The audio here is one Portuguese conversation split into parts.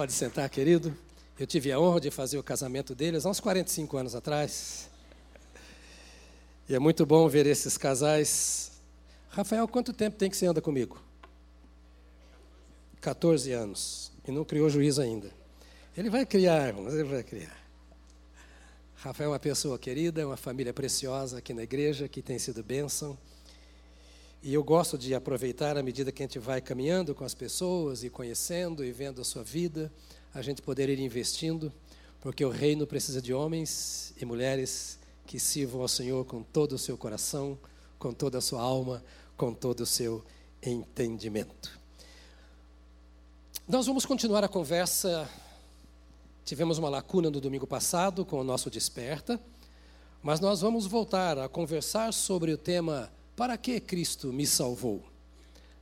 Pode sentar, querido. Eu tive a honra de fazer o casamento deles há uns 45 anos atrás. E é muito bom ver esses casais. Rafael, quanto tempo tem que você anda comigo? 14 anos. E não criou juízo ainda. Ele vai criar, irmãos, ele vai criar. Rafael é uma pessoa querida, é uma família preciosa aqui na igreja, que tem sido bênção. E eu gosto de aproveitar à medida que a gente vai caminhando com as pessoas e conhecendo e vendo a sua vida, a gente poder ir investindo, porque o reino precisa de homens e mulheres que sirvam ao Senhor com todo o seu coração, com toda a sua alma, com todo o seu entendimento. Nós vamos continuar a conversa. Tivemos uma lacuna no domingo passado com o nosso Desperta, mas nós vamos voltar a conversar sobre o tema para que Cristo me salvou?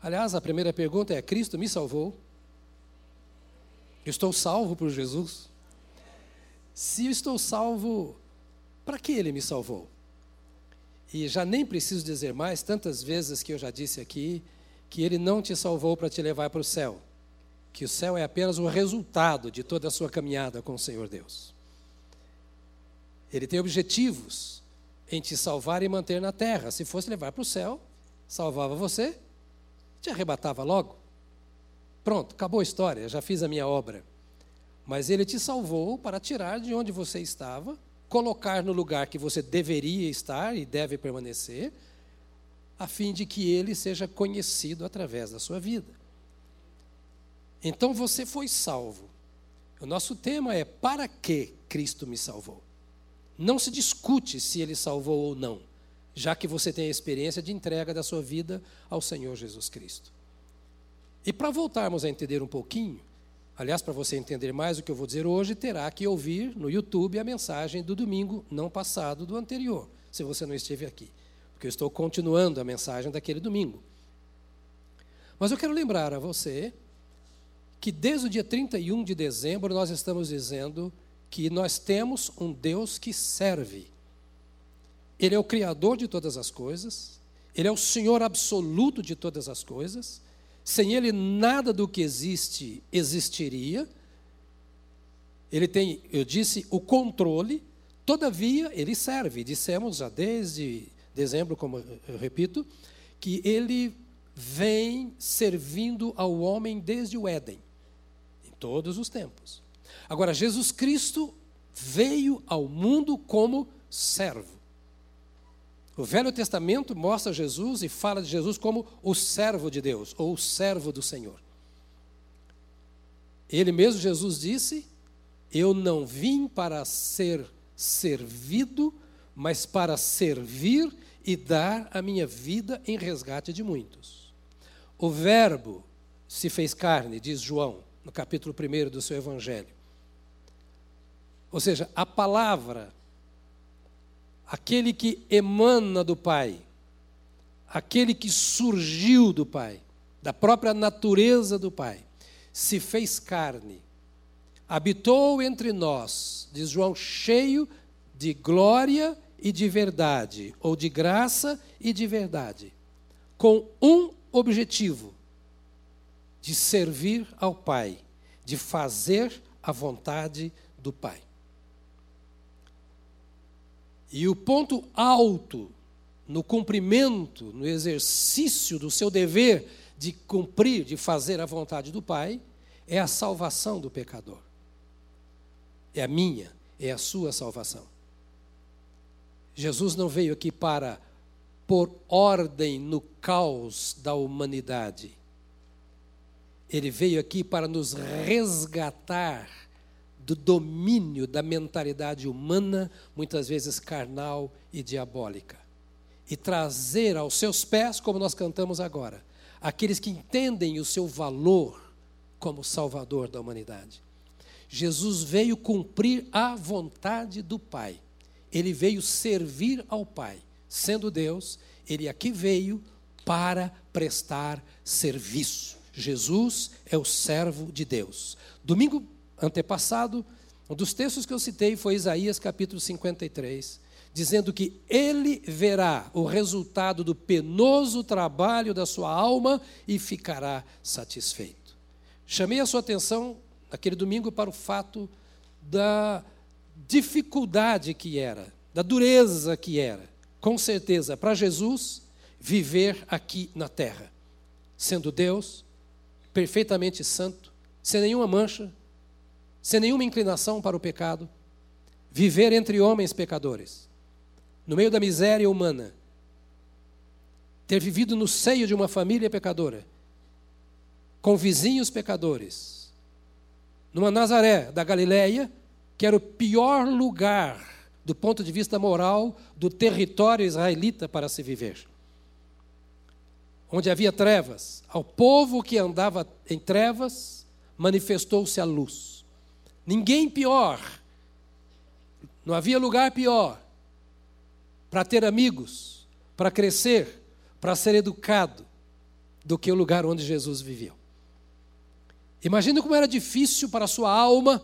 Aliás, a primeira pergunta é: Cristo me salvou? estou salvo por Jesus? Se eu estou salvo, para que ele me salvou? E já nem preciso dizer mais, tantas vezes que eu já disse aqui, que ele não te salvou para te levar para o céu, que o céu é apenas o resultado de toda a sua caminhada com o Senhor Deus. Ele tem objetivos em te salvar e manter na terra. Se fosse levar para o céu, salvava você, te arrebatava logo. Pronto, acabou a história, já fiz a minha obra. Mas ele te salvou para tirar de onde você estava, colocar no lugar que você deveria estar e deve permanecer, a fim de que ele seja conhecido através da sua vida. Então você foi salvo. O nosso tema é: para que Cristo me salvou? Não se discute se ele salvou ou não, já que você tem a experiência de entrega da sua vida ao Senhor Jesus Cristo. E para voltarmos a entender um pouquinho, aliás, para você entender mais o que eu vou dizer hoje, terá que ouvir no YouTube a mensagem do domingo não passado, do anterior, se você não esteve aqui, porque eu estou continuando a mensagem daquele domingo. Mas eu quero lembrar a você que desde o dia 31 de dezembro nós estamos dizendo que nós temos um Deus que serve. Ele é o Criador de todas as coisas, Ele é o Senhor absoluto de todas as coisas. Sem Ele, nada do que existe existiria. Ele tem, eu disse, o controle, todavia, Ele serve. Dissemos já desde dezembro, como eu repito, que Ele vem servindo ao homem desde o Éden, em todos os tempos. Agora, Jesus Cristo veio ao mundo como servo. O Velho Testamento mostra Jesus e fala de Jesus como o servo de Deus, ou o servo do Senhor. Ele mesmo, Jesus, disse: Eu não vim para ser servido, mas para servir e dar a minha vida em resgate de muitos. O Verbo se fez carne, diz João, no capítulo 1 do seu Evangelho. Ou seja, a palavra, aquele que emana do Pai, aquele que surgiu do Pai, da própria natureza do Pai, se fez carne, habitou entre nós, diz João, cheio de glória e de verdade, ou de graça e de verdade, com um objetivo: de servir ao Pai, de fazer a vontade do Pai. E o ponto alto no cumprimento, no exercício do seu dever de cumprir, de fazer a vontade do Pai, é a salvação do pecador. É a minha, é a sua salvação. Jesus não veio aqui para pôr ordem no caos da humanidade. Ele veio aqui para nos resgatar do domínio da mentalidade humana, muitas vezes carnal e diabólica. E trazer aos seus pés, como nós cantamos agora, aqueles que entendem o seu valor como Salvador da humanidade. Jesus veio cumprir a vontade do Pai. Ele veio servir ao Pai. Sendo Deus, ele aqui veio para prestar serviço. Jesus é o servo de Deus. Domingo antepassado, um dos textos que eu citei foi Isaías capítulo 53, dizendo que ele verá o resultado do penoso trabalho da sua alma e ficará satisfeito. Chamei a sua atenção naquele domingo para o fato da dificuldade que era, da dureza que era, com certeza, para Jesus viver aqui na terra, sendo Deus, perfeitamente santo, sem nenhuma mancha, sem nenhuma inclinação para o pecado, viver entre homens pecadores, no meio da miséria humana, ter vivido no seio de uma família pecadora, com vizinhos pecadores, numa Nazaré da Galileia, que era o pior lugar do ponto de vista moral do território israelita para se viver. Onde havia trevas, ao povo que andava em trevas, manifestou-se a luz. Ninguém pior, não havia lugar pior para ter amigos, para crescer, para ser educado, do que o lugar onde Jesus viveu. Imagina como era difícil para a sua alma,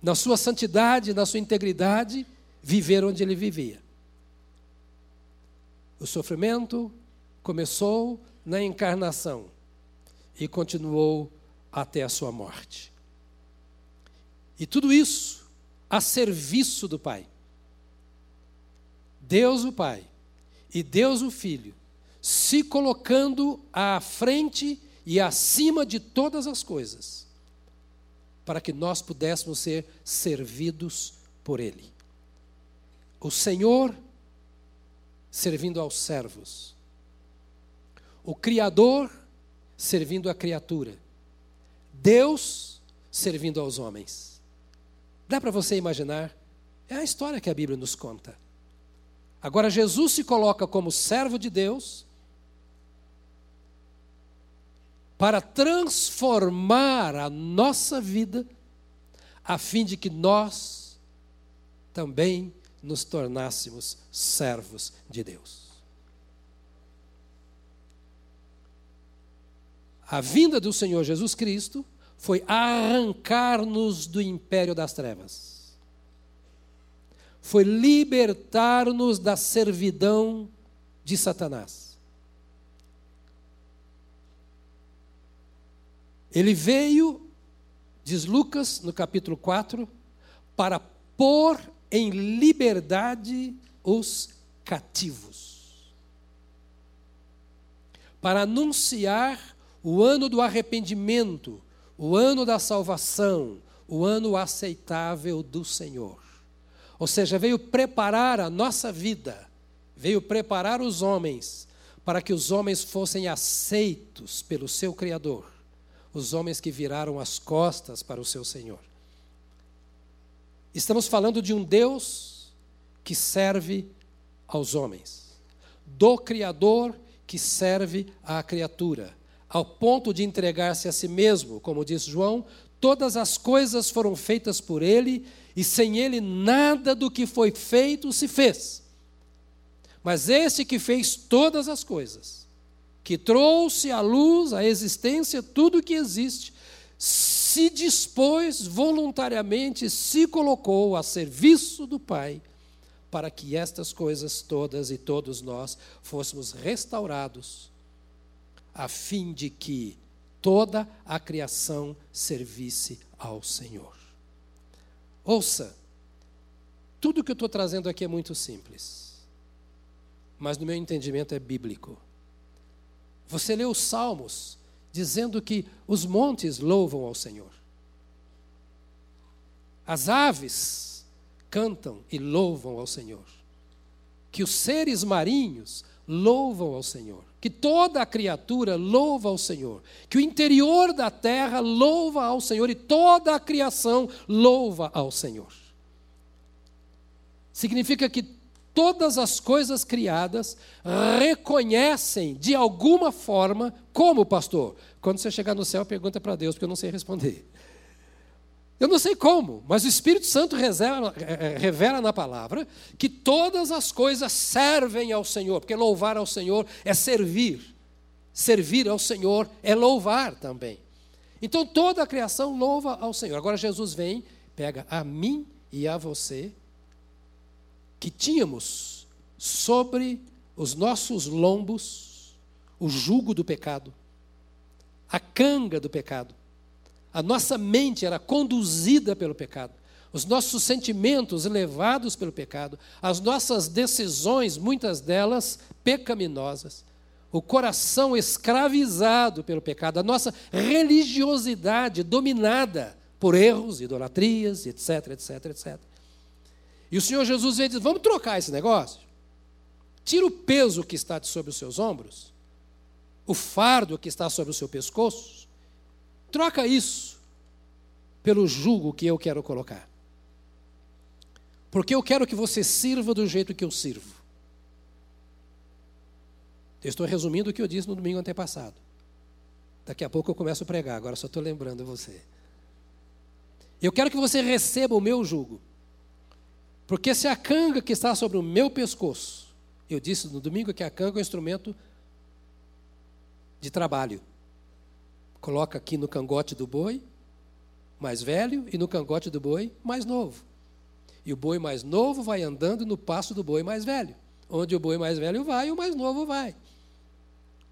na sua santidade, na sua integridade, viver onde ele vivia. O sofrimento começou na encarnação e continuou até a sua morte. E tudo isso a serviço do Pai. Deus o Pai e Deus o Filho se colocando à frente e acima de todas as coisas, para que nós pudéssemos ser servidos por Ele. O Senhor servindo aos servos, o Criador servindo à criatura, Deus servindo aos homens. Dá para você imaginar? É a história que a Bíblia nos conta. Agora, Jesus se coloca como servo de Deus para transformar a nossa vida, a fim de que nós também nos tornássemos servos de Deus. A vinda do Senhor Jesus Cristo foi arrancar-nos do império das trevas, foi libertar-nos da servidão de Satanás. Ele veio, diz Lucas no capítulo 4, para pôr em liberdade os cativos, para anunciar o ano do arrependimento, o ano da salvação, o ano aceitável do Senhor. Ou seja, veio preparar a nossa vida, veio preparar os homens para que os homens fossem aceitos pelo seu Criador os homens que viraram as costas para o seu Senhor. Estamos falando de um Deus que serve aos homens, do Criador que serve à criatura, ao ponto de entregar-se a si mesmo, como diz João, todas as coisas foram feitas por ele e sem ele nada do que foi feito se fez. Mas esse que fez todas as coisas, que trouxe à luz, à existência, tudo o que existe, se dispôs voluntariamente, se colocou a serviço do Pai, para que estas coisas todas e todos nós fôssemos restaurados, a fim de que toda a criação servisse ao Senhor. Ouça, tudo que eu estou trazendo aqui é muito simples, mas no meu entendimento é bíblico. Você lê os Salmos dizendo que os montes louvam ao Senhor. As aves cantam e louvam ao Senhor. Que os seres marinhos louvam ao Senhor. Que toda a criatura louva ao Senhor. Que o interior da terra louva ao Senhor e toda a criação louva ao Senhor. Significa que todas as coisas criadas reconhecem de alguma forma, como pastor? Quando você chegar no céu, pergunta para Deus, porque eu não sei responder. Eu não sei como, mas o Espírito Santo revela, é, é, revela, na palavra que todas as coisas servem ao Senhor, porque louvar ao Senhor é servir. Servir ao Senhor é louvar também. Então toda a criação louva ao Senhor. Agora Jesus vem, pega a mim e a você que tínhamos sobre os nossos lombos o jugo do pecado, a canga do pecado. A nossa mente era conduzida pelo pecado. Os nossos sentimentos levados pelo pecado, as nossas decisões, muitas delas pecaminosas, o coração escravizado pelo pecado, a nossa religiosidade dominada por erros, idolatrias, etc, etc, etc. E o Senhor Jesus veio e diz: Vamos trocar esse negócio? Tira o peso que está sobre os seus ombros, o fardo que está sobre o seu pescoço, troca isso pelo jugo que eu quero colocar. Porque eu quero que você sirva do jeito que eu sirvo. Eu estou resumindo o que eu disse no domingo antepassado. Daqui a pouco eu começo a pregar, agora só estou lembrando você. Eu quero que você receba o meu jugo. Porque se a canga que está sobre o meu pescoço eu disse no domingo que a canga é um instrumento de trabalho. Coloca aqui no cangote do boi mais velho e no cangote do boi mais novo. E o boi mais novo vai andando no passo do boi mais velho. Onde o boi mais velho vai, o mais novo vai.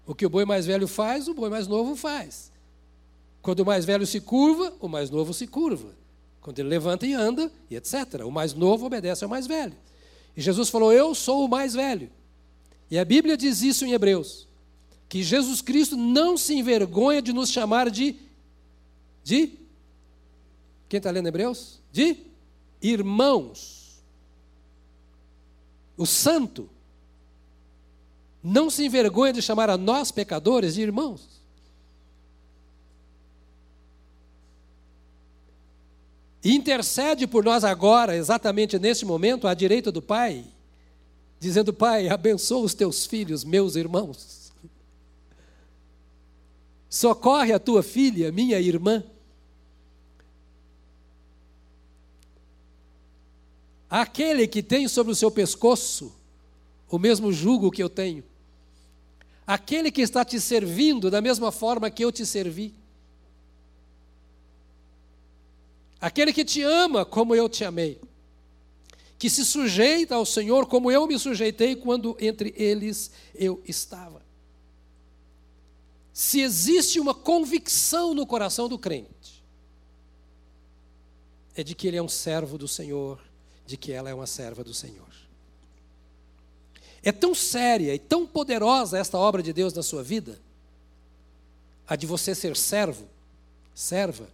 O que o boi mais velho faz, o boi mais novo faz. Quando o mais velho se curva, o mais novo se curva. Quando ele levanta e anda, e etc. O mais novo obedece ao mais velho. E Jesus falou: Eu sou o mais velho. E a Bíblia diz isso em Hebreus: que Jesus Cristo não se envergonha de nos chamar de. de. Quem está lendo Hebreus? De irmãos. O santo não se envergonha de chamar a nós, pecadores, de irmãos. E intercede por nós agora, exatamente neste momento, à direita do Pai, dizendo: Pai, abençoa os teus filhos, meus irmãos. Socorre a tua filha, minha irmã. Aquele que tem sobre o seu pescoço o mesmo jugo que eu tenho. Aquele que está te servindo da mesma forma que eu te servi. Aquele que te ama como eu te amei, que se sujeita ao Senhor como eu me sujeitei quando entre eles eu estava. Se existe uma convicção no coração do crente, é de que ele é um servo do Senhor, de que ela é uma serva do Senhor. É tão séria e tão poderosa esta obra de Deus na sua vida, a de você ser servo, serva,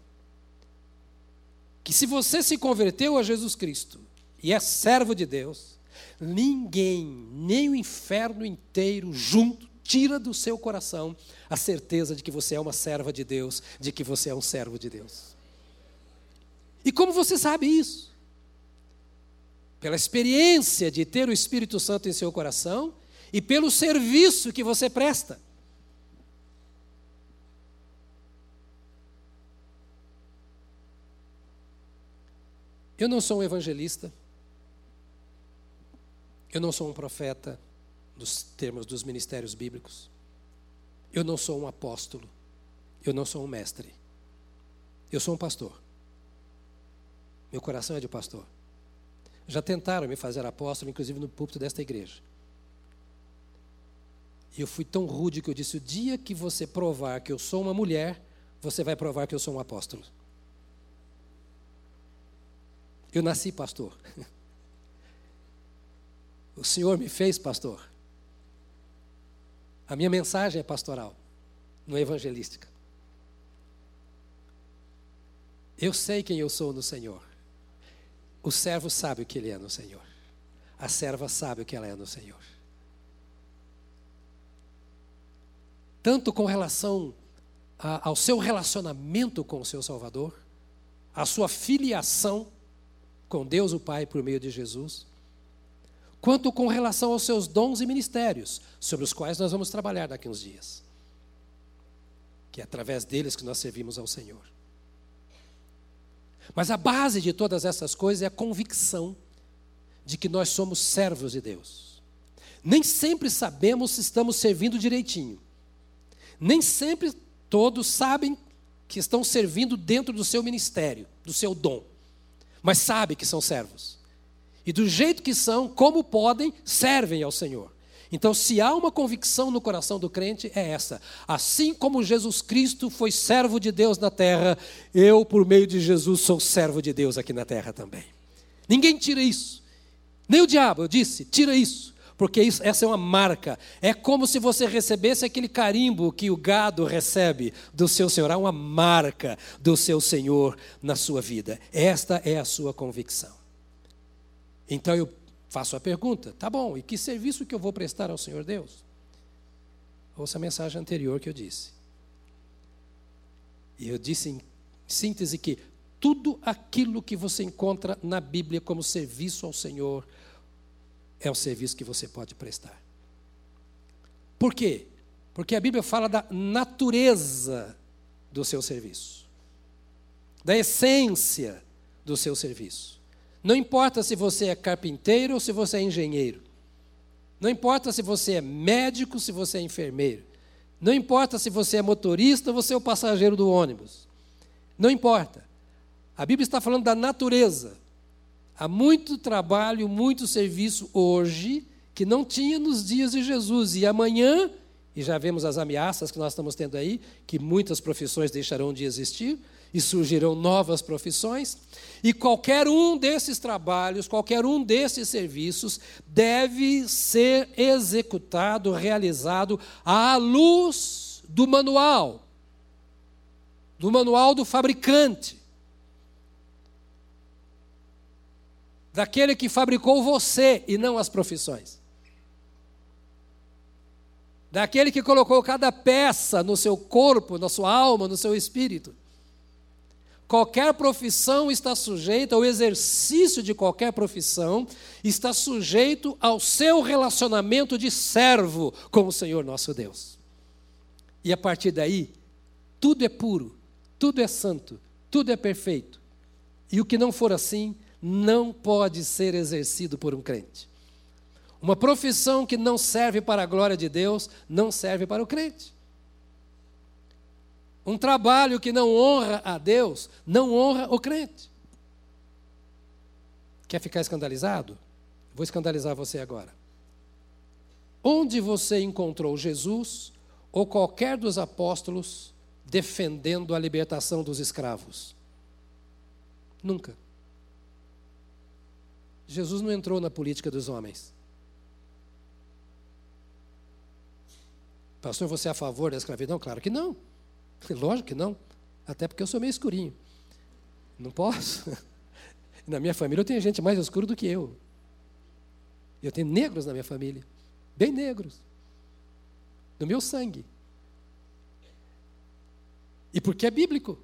que se você se converteu a Jesus Cristo e é servo de Deus, ninguém, nem o inferno inteiro junto, tira do seu coração a certeza de que você é uma serva de Deus, de que você é um servo de Deus. E como você sabe isso? Pela experiência de ter o Espírito Santo em seu coração e pelo serviço que você presta. Eu não sou um evangelista. Eu não sou um profeta nos termos dos ministérios bíblicos. Eu não sou um apóstolo. Eu não sou um mestre. Eu sou um pastor. Meu coração é de pastor. Já tentaram me fazer apóstolo, inclusive no púlpito desta igreja. E eu fui tão rude que eu disse: o dia que você provar que eu sou uma mulher, você vai provar que eu sou um apóstolo. Eu nasci pastor. O Senhor me fez pastor. A minha mensagem é pastoral, não é evangelística. Eu sei quem eu sou no Senhor. O servo sabe o que ele é no Senhor. A serva sabe o que ela é no Senhor. Tanto com relação a, ao seu relacionamento com o seu Salvador, a sua filiação com Deus o Pai por meio de Jesus, quanto com relação aos seus dons e ministérios, sobre os quais nós vamos trabalhar daqui uns dias. Que é através deles que nós servimos ao Senhor. Mas a base de todas essas coisas é a convicção de que nós somos servos de Deus. Nem sempre sabemos se estamos servindo direitinho. Nem sempre todos sabem que estão servindo dentro do seu ministério, do seu dom mas sabe que são servos. E do jeito que são, como podem, servem ao Senhor. Então, se há uma convicção no coração do crente, é essa. Assim como Jesus Cristo foi servo de Deus na terra, eu, por meio de Jesus, sou servo de Deus aqui na terra também. Ninguém tira isso. Nem o diabo, eu disse, tira isso. Porque isso, essa é uma marca. É como se você recebesse aquele carimbo que o gado recebe do seu Senhor. Há uma marca do seu Senhor na sua vida. Esta é a sua convicção. Então eu Faço a pergunta, tá bom, e que serviço que eu vou prestar ao Senhor Deus? Ouça a mensagem anterior que eu disse. E eu disse em síntese que tudo aquilo que você encontra na Bíblia como serviço ao Senhor é o serviço que você pode prestar. Por quê? Porque a Bíblia fala da natureza do seu serviço, da essência do seu serviço. Não importa se você é carpinteiro ou se você é engenheiro. Não importa se você é médico, se você é enfermeiro. Não importa se você é motorista ou você é o passageiro do ônibus. Não importa. A Bíblia está falando da natureza. Há muito trabalho, muito serviço hoje que não tinha nos dias de Jesus. E amanhã, e já vemos as ameaças que nós estamos tendo aí, que muitas profissões deixarão de existir e surgirão novas profissões, e qualquer um desses trabalhos, qualquer um desses serviços deve ser executado, realizado à luz do manual, do manual do fabricante, daquele que fabricou você e não as profissões. Daquele que colocou cada peça no seu corpo, na sua alma, no seu espírito. Qualquer profissão está sujeita, o exercício de qualquer profissão está sujeito ao seu relacionamento de servo com o Senhor nosso Deus. E a partir daí, tudo é puro, tudo é santo, tudo é perfeito. E o que não for assim, não pode ser exercido por um crente. Uma profissão que não serve para a glória de Deus, não serve para o crente. Um trabalho que não honra a Deus, não honra o crente. Quer ficar escandalizado? Vou escandalizar você agora. Onde você encontrou Jesus ou qualquer dos apóstolos defendendo a libertação dos escravos? Nunca. Jesus não entrou na política dos homens. Pastor, você é a favor da escravidão? Claro que não. Lógico que não. Até porque eu sou meio escurinho. Não posso. Na minha família eu tenho gente mais escura do que eu. Eu tenho negros na minha família. Bem negros. Do meu sangue. E porque é bíblico.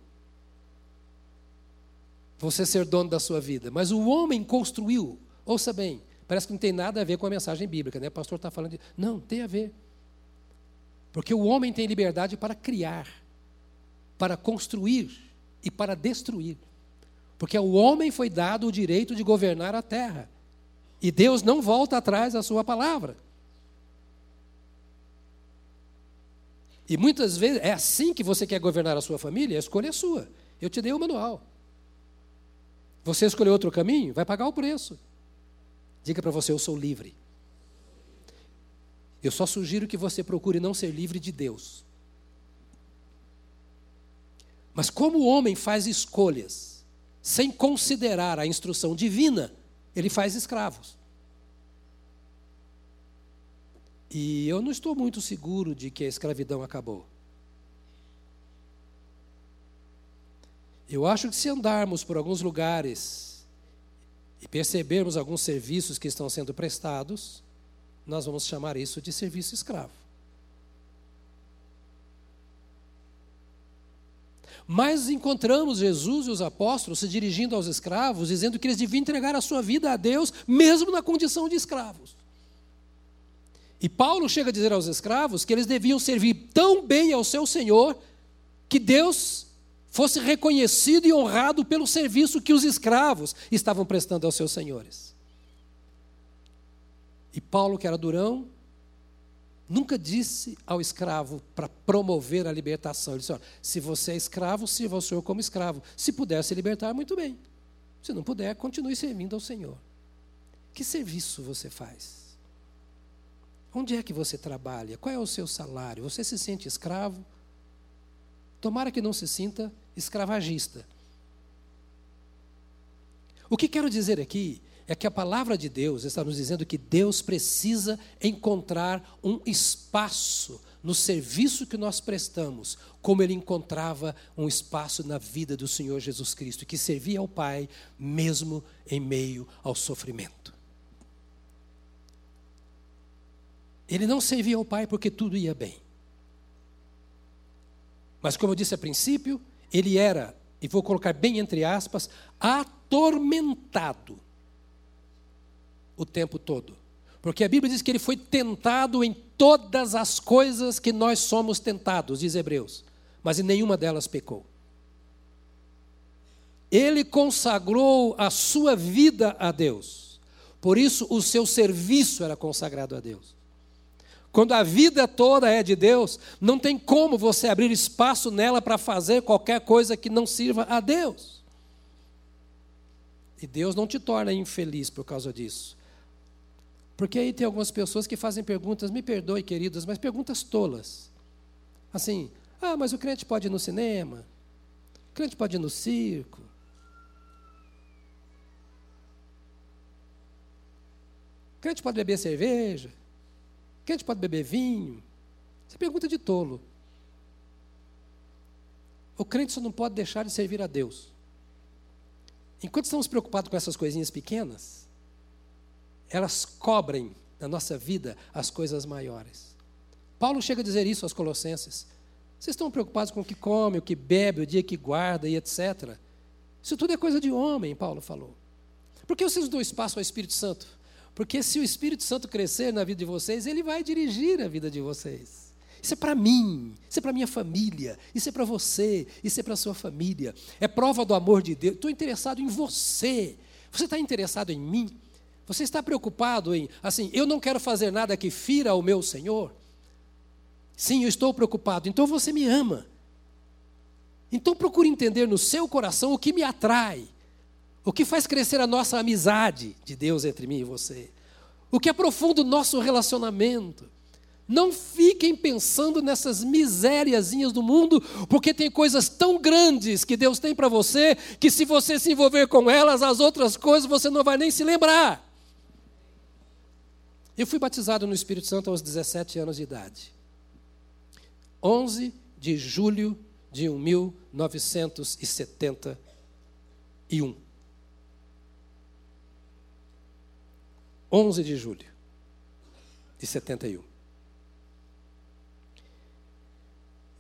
Você ser dono da sua vida. Mas o homem construiu. Ouça bem. Parece que não tem nada a ver com a mensagem bíblica, né? O pastor está falando. Não, tem a ver. Porque o homem tem liberdade para criar para construir e para destruir. Porque ao homem foi dado o direito de governar a terra. E Deus não volta atrás da sua palavra. E muitas vezes é assim que você quer governar a sua família, a escolha é sua. Eu te dei o manual. Você escolheu outro caminho, vai pagar o preço. Diga para você, eu sou livre. Eu só sugiro que você procure não ser livre de Deus. Mas como o homem faz escolhas sem considerar a instrução divina, ele faz escravos. E eu não estou muito seguro de que a escravidão acabou. Eu acho que se andarmos por alguns lugares e percebermos alguns serviços que estão sendo prestados, nós vamos chamar isso de serviço escravo. Mas encontramos Jesus e os apóstolos se dirigindo aos escravos, dizendo que eles deviam entregar a sua vida a Deus, mesmo na condição de escravos. E Paulo chega a dizer aos escravos que eles deviam servir tão bem ao seu Senhor que Deus fosse reconhecido e honrado pelo serviço que os escravos estavam prestando aos seus senhores. E Paulo, que era durão, nunca disse ao escravo para promover a libertação. Ele disse: olha, se você é escravo, sirva ao Senhor como escravo. Se puder se libertar, muito bem. Se não puder, continue servindo ao Senhor. Que serviço você faz? Onde é que você trabalha? Qual é o seu salário? Você se sente escravo? Tomara que não se sinta escravagista. O que quero dizer aqui é que a palavra de Deus está nos dizendo que Deus precisa encontrar um espaço no serviço que nós prestamos, como ele encontrava um espaço na vida do Senhor Jesus Cristo, que servia ao Pai mesmo em meio ao sofrimento. Ele não servia ao Pai porque tudo ia bem. Mas, como eu disse a princípio, ele era, e vou colocar bem entre aspas, atormentado o tempo todo. Porque a Bíblia diz que ele foi tentado em todas as coisas que nós somos tentados, diz Hebreus, mas em nenhuma delas pecou. Ele consagrou a sua vida a Deus, por isso o seu serviço era consagrado a Deus. Quando a vida toda é de Deus, não tem como você abrir espaço nela para fazer qualquer coisa que não sirva a Deus. E Deus não te torna infeliz por causa disso. Porque aí tem algumas pessoas que fazem perguntas, me perdoe, queridos, mas perguntas tolas. Assim, ah, mas o crente pode ir no cinema? O crente pode ir no circo? O crente pode beber cerveja? O crente pode beber vinho? Isso é pergunta de tolo. O crente só não pode deixar de servir a Deus. Enquanto estamos preocupados com essas coisinhas pequenas, elas cobrem na nossa vida as coisas maiores. Paulo chega a dizer isso aos Colossenses. Vocês estão preocupados com o que come, o que bebe, o dia que guarda e etc. Isso tudo é coisa de homem, Paulo falou. Por que vocês dão espaço ao Espírito Santo? Porque se o Espírito Santo crescer na vida de vocês, ele vai dirigir a vida de vocês. Isso é para mim, isso é para minha família, isso é para você, isso é para sua família. É prova do amor de Deus. Estou interessado em você. Você está interessado em mim? Você está preocupado em, assim, eu não quero fazer nada que fira o meu Senhor? Sim, eu estou preocupado. Então você me ama. Então procure entender no seu coração o que me atrai, o que faz crescer a nossa amizade de Deus entre mim e você, o que aprofunda o nosso relacionamento. Não fiquem pensando nessas misériazinhas do mundo, porque tem coisas tão grandes que Deus tem para você, que se você se envolver com elas, as outras coisas você não vai nem se lembrar. Eu fui batizado no Espírito Santo aos 17 anos de idade. 11 de julho de 1971. 11 de julho de 71.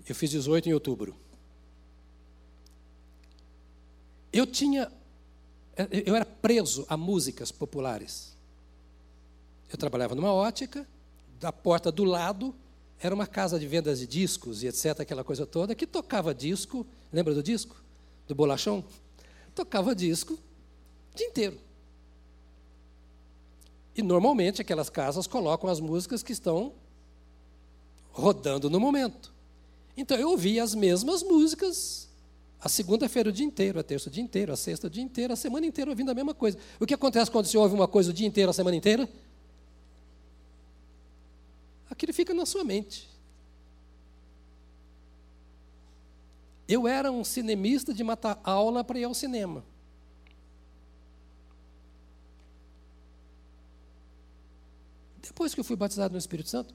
Eu fiz 18 em outubro. Eu tinha. Eu era preso a músicas populares. Eu trabalhava numa ótica, da porta do lado era uma casa de vendas de discos e etc., aquela coisa toda, que tocava disco, lembra do disco? Do bolachão? Tocava disco o dia inteiro. E normalmente aquelas casas colocam as músicas que estão rodando no momento. Então eu ouvia as mesmas músicas a segunda-feira o dia inteiro, a terça o dia inteiro, a sexta o dia inteiro, a semana inteira ouvindo a mesma coisa. O que acontece quando você ouve uma coisa o dia inteiro, a semana inteira? Aquilo fica na sua mente. Eu era um cinemista de matar aula para ir ao cinema. Depois que eu fui batizado no Espírito Santo,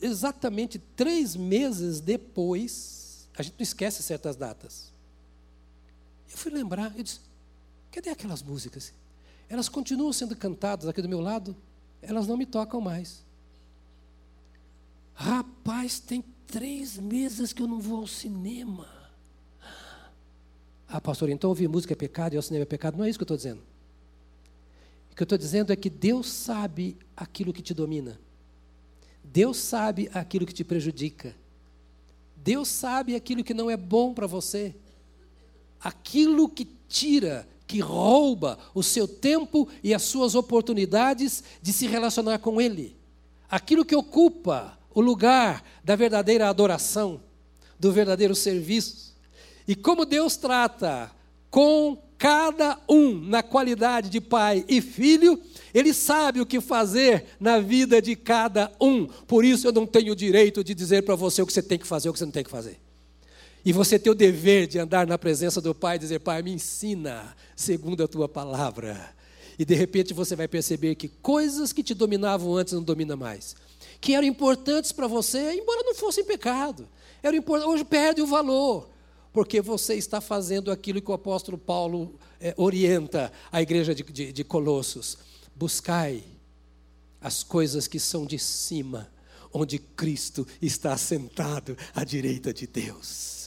exatamente três meses depois, a gente não esquece certas datas. Eu fui lembrar, eu disse: cadê aquelas músicas? Elas continuam sendo cantadas aqui do meu lado, elas não me tocam mais. Rapaz, tem três meses que eu não vou ao cinema. Ah, pastor, então ouvir música é pecado e ao cinema é pecado? Não é isso que eu estou dizendo. O que eu estou dizendo é que Deus sabe aquilo que te domina. Deus sabe aquilo que te prejudica. Deus sabe aquilo que não é bom para você. Aquilo que tira, que rouba o seu tempo e as suas oportunidades de se relacionar com Ele. Aquilo que ocupa o lugar da verdadeira adoração, do verdadeiro serviço. E como Deus trata com cada um na qualidade de pai e filho, ele sabe o que fazer na vida de cada um. Por isso eu não tenho o direito de dizer para você o que você tem que fazer, o que você não tem que fazer. E você tem o dever de andar na presença do Pai e dizer: Pai, me ensina segundo a tua palavra. E de repente você vai perceber que coisas que te dominavam antes não dominam mais. Que eram importantes para você, embora não fossem pecado. Era hoje perde o valor porque você está fazendo aquilo que o apóstolo Paulo é, orienta a igreja de, de, de Colossos. Buscai as coisas que são de cima, onde Cristo está sentado à direita de Deus.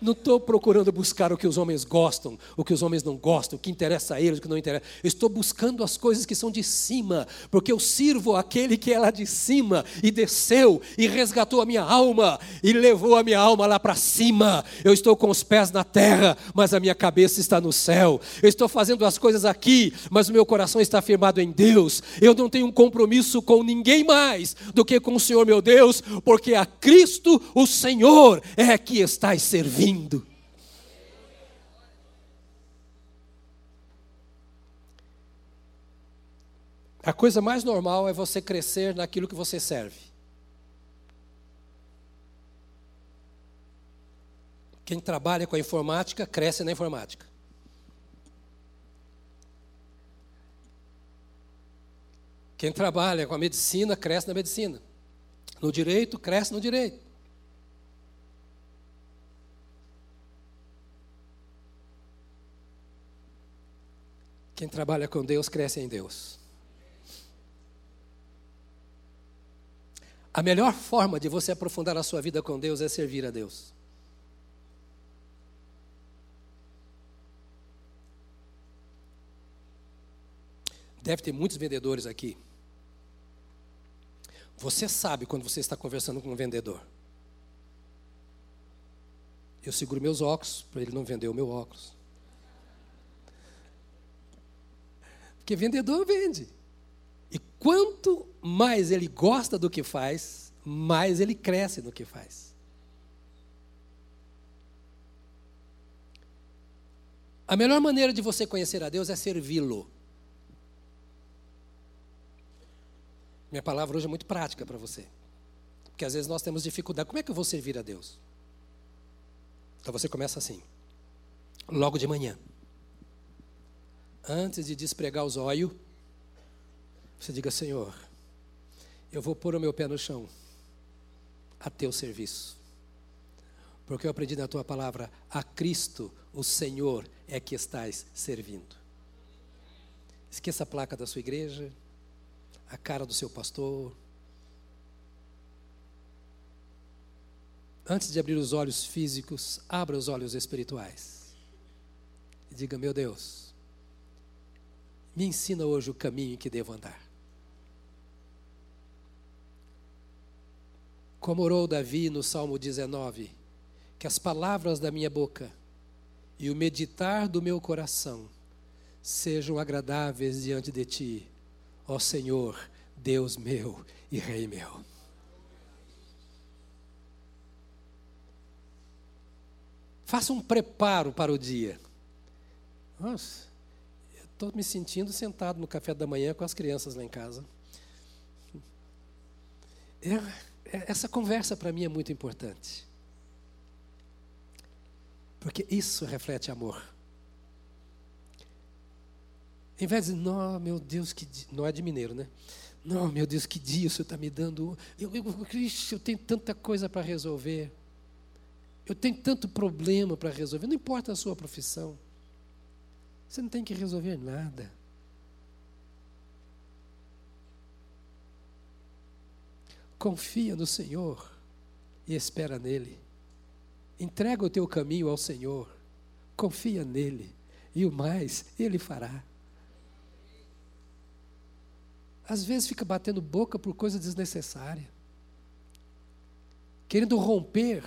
Não estou procurando buscar o que os homens gostam, o que os homens não gostam, o que interessa a eles, o que não interessa. Eu estou buscando as coisas que são de cima, porque eu sirvo aquele que é lá de cima e desceu e resgatou a minha alma e levou a minha alma lá para cima. Eu estou com os pés na terra, mas a minha cabeça está no céu. Eu estou fazendo as coisas aqui, mas o meu coração está firmado em Deus. Eu não tenho um compromisso com ninguém mais do que com o Senhor meu Deus, porque a Cristo, o Senhor, é que estás servindo A coisa mais normal é você crescer naquilo que você serve. Quem trabalha com a informática cresce na informática. Quem trabalha com a medicina cresce na medicina. No direito, cresce no direito. Quem trabalha com Deus cresce em Deus. A melhor forma de você aprofundar a sua vida com Deus é servir a Deus. Deve ter muitos vendedores aqui. Você sabe quando você está conversando com um vendedor. Eu seguro meus óculos para ele não vender o meu óculos. Porque vendedor vende. E quanto mais ele gosta do que faz, mais ele cresce no que faz. A melhor maneira de você conhecer a Deus é servi-lo. Minha palavra hoje é muito prática para você. Porque às vezes nós temos dificuldade. Como é que eu vou servir a Deus? Então você começa assim. Logo de manhã antes de despregar os olhos, você diga: Senhor, eu vou pôr o meu pé no chão a teu serviço. Porque eu aprendi na tua palavra: a Cristo, o Senhor, é que estás servindo. Esqueça a placa da sua igreja, a cara do seu pastor. Antes de abrir os olhos físicos, abra os olhos espirituais. E diga: Meu Deus, me ensina hoje o caminho em que devo andar. Como orou Davi no Salmo 19, que as palavras da minha boca e o meditar do meu coração sejam agradáveis diante de ti, ó Senhor, Deus meu e Rei meu. Faça um preparo para o dia. Nossa, Estou me sentindo sentado no café da manhã com as crianças lá em casa. É, é, essa conversa para mim é muito importante. Porque isso reflete amor. Em vez de, não, meu Deus, que não é de mineiro, né? Não, meu Deus, que dia o Senhor está me dando. Eu, eu, eu tenho tanta coisa para resolver. Eu tenho tanto problema para resolver. Não importa a sua profissão. Você não tem que resolver nada. Confia no Senhor e espera nele. Entrega o teu caminho ao Senhor. Confia nele. E o mais, ele fará. Às vezes fica batendo boca por coisa desnecessária. Querendo romper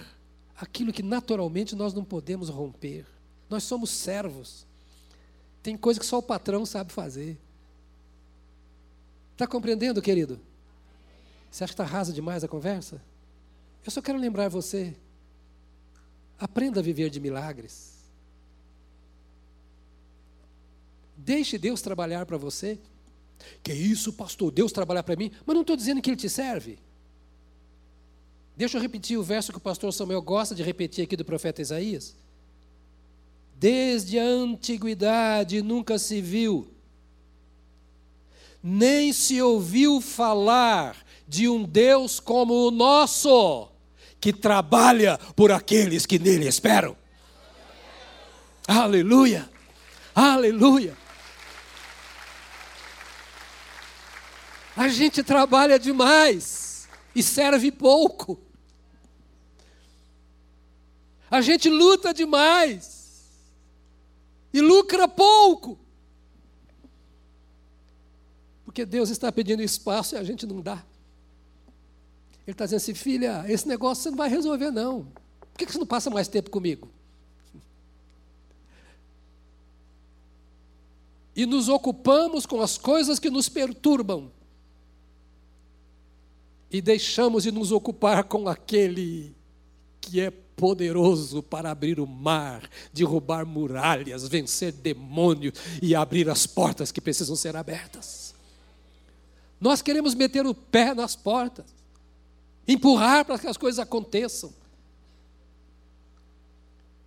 aquilo que naturalmente nós não podemos romper. Nós somos servos. Tem coisa que só o patrão sabe fazer. Está compreendendo, querido? Você acha que está rasa demais a conversa? Eu só quero lembrar você. Aprenda a viver de milagres. Deixe Deus trabalhar para você. Que isso, pastor? Deus trabalhar para mim? Mas não estou dizendo que Ele te serve. Deixa eu repetir o verso que o pastor Samuel gosta de repetir aqui do profeta Isaías. Desde a antiguidade nunca se viu, nem se ouviu falar de um Deus como o nosso, que trabalha por aqueles que nele esperam. Aleluia! Aleluia! A gente trabalha demais e serve pouco. A gente luta demais e lucra pouco. Porque Deus está pedindo espaço e a gente não dá. Ele está dizendo assim, filha, esse negócio você não vai resolver, não. Por que você não passa mais tempo comigo? E nos ocupamos com as coisas que nos perturbam. E deixamos de nos ocupar com aquele que é poderoso para abrir o mar, derrubar muralhas, vencer demônios e abrir as portas que precisam ser abertas. Nós queremos meter o pé nas portas empurrar para que as coisas aconteçam.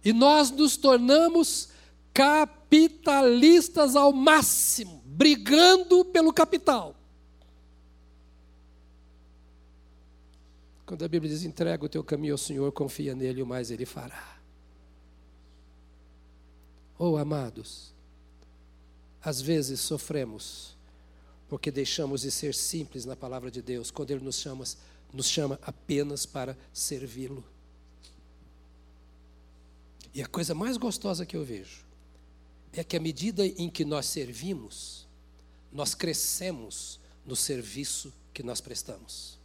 E nós nos tornamos capitalistas ao máximo, brigando pelo capital. Quando a Bíblia diz: entrega o teu caminho ao Senhor, confia nele, o mais ele fará. Oh, amados, às vezes sofremos porque deixamos de ser simples na palavra de Deus, quando Ele nos chama nos chama apenas para servi-lo. E a coisa mais gostosa que eu vejo é que à medida em que nós servimos, nós crescemos no serviço que nós prestamos.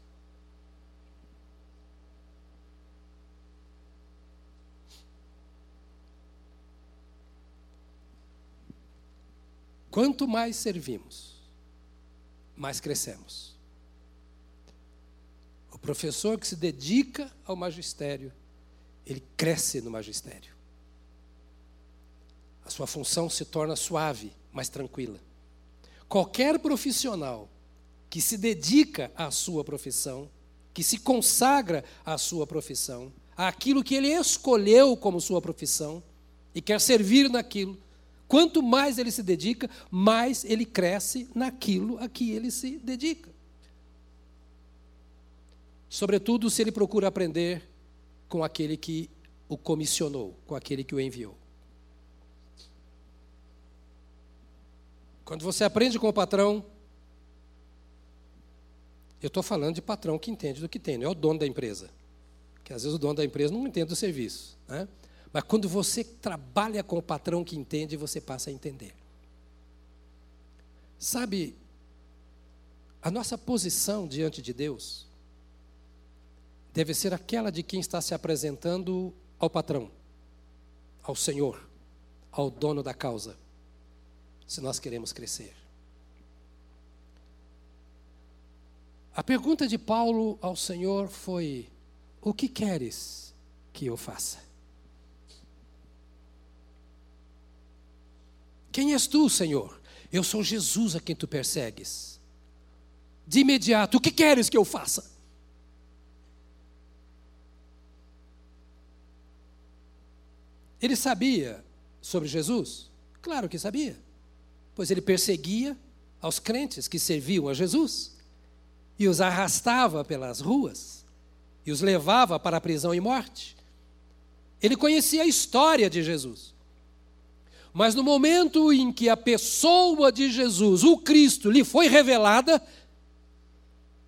Quanto mais servimos, mais crescemos. O professor que se dedica ao magistério, ele cresce no magistério. A sua função se torna suave, mais tranquila. Qualquer profissional que se dedica à sua profissão, que se consagra à sua profissão, àquilo que ele escolheu como sua profissão e quer servir naquilo, quanto mais ele se dedica, mais ele cresce naquilo a que ele se dedica. Sobretudo se ele procura aprender com aquele que o comissionou, com aquele que o enviou. Quando você aprende com o patrão, eu estou falando de patrão que entende do que tem, não é o dono da empresa. Que às vezes o dono da empresa não entende do serviço. Né? Mas quando você trabalha com o patrão que entende, você passa a entender. Sabe, a nossa posição diante de Deus deve ser aquela de quem está se apresentando ao patrão, ao Senhor, ao dono da causa, se nós queremos crescer. A pergunta de Paulo ao Senhor foi: O que queres que eu faça? Quem és tu, Senhor? Eu sou Jesus a quem tu persegues. De imediato, o que queres que eu faça? Ele sabia sobre Jesus? Claro que sabia, pois ele perseguia aos crentes que serviam a Jesus e os arrastava pelas ruas e os levava para a prisão e morte. Ele conhecia a história de Jesus. Mas no momento em que a pessoa de Jesus, o Cristo, lhe foi revelada,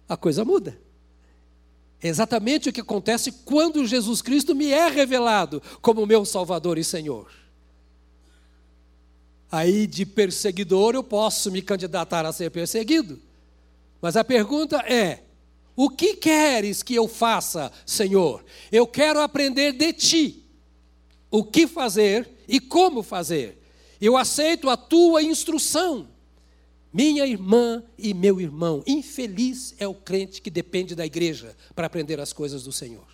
a coisa muda. É exatamente o que acontece quando Jesus Cristo me é revelado como meu Salvador e Senhor. Aí, de perseguidor, eu posso me candidatar a ser perseguido. Mas a pergunta é: o que queres que eu faça, Senhor? Eu quero aprender de ti o que fazer e como fazer. Eu aceito a tua instrução. Minha irmã e meu irmão, infeliz é o crente que depende da igreja para aprender as coisas do Senhor.